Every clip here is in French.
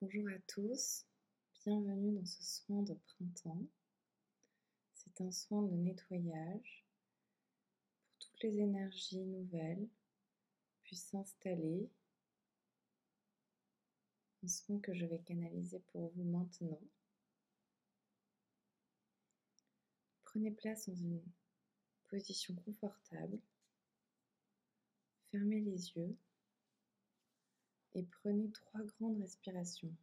Bonjour à tous, bienvenue dans ce soin de printemps. C'est un soin de nettoyage pour toutes les énergies nouvelles puissent s'installer. Un soin que je vais canaliser pour vous maintenant. Prenez place dans une position confortable. Fermez les yeux et prenez trois grandes respirations.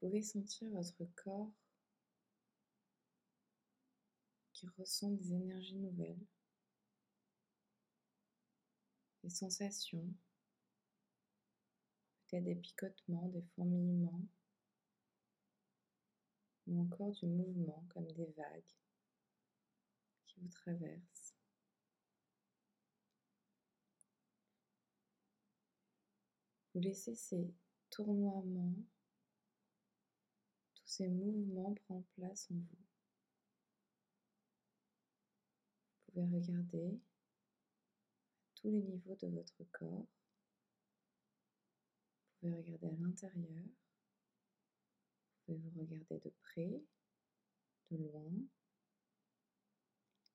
Vous pouvez sentir votre corps qui ressent des énergies nouvelles, des sensations, peut-être des picotements, des fourmillements, ou encore du mouvement comme des vagues vous traverse. Vous laissez ces tournoiements, tous ces mouvements prendre place en vous. Vous pouvez regarder tous les niveaux de votre corps. Vous pouvez regarder à l'intérieur. Vous pouvez vous regarder de près, de loin,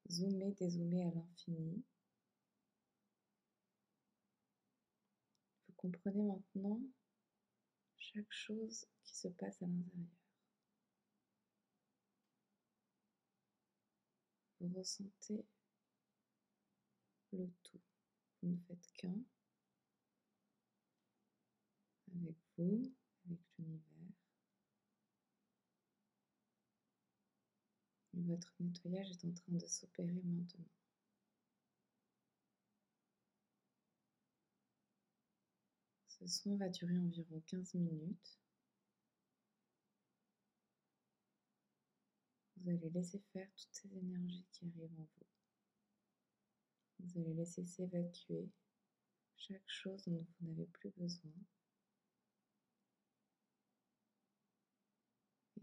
zoomer, dézoomer à l'infini. Vous comprenez maintenant chaque chose qui se passe à l'intérieur. Vous ressentez le tout. Vous ne faites qu'un avec vous, avec l'univers. Votre nettoyage est en train de s'opérer maintenant. Ce soin va durer environ 15 minutes. Vous allez laisser faire toutes ces énergies qui arrivent en vous. Vous allez laisser s'évacuer chaque chose dont vous n'avez plus besoin.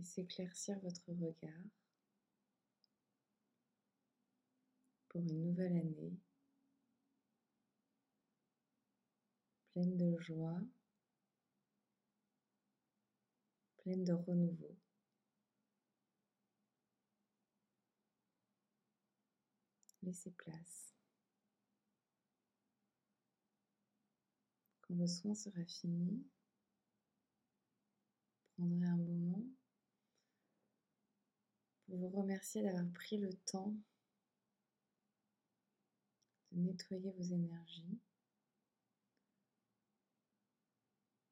Et s'éclaircir votre regard une nouvelle année pleine de joie, pleine de renouveau. Laissez place. Quand le soin sera fini, prendrez un moment pour vous remercier d'avoir pris le temps de nettoyer vos énergies.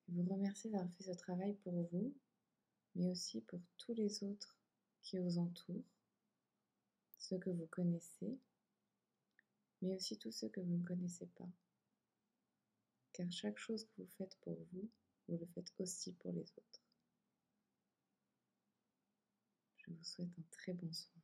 vous remercier d'avoir fait ce travail pour vous, mais aussi pour tous les autres qui vous entourent, ceux que vous connaissez, mais aussi tous ceux que vous ne connaissez pas. Car chaque chose que vous faites pour vous, vous le faites aussi pour les autres. Je vous souhaite un très bon soin.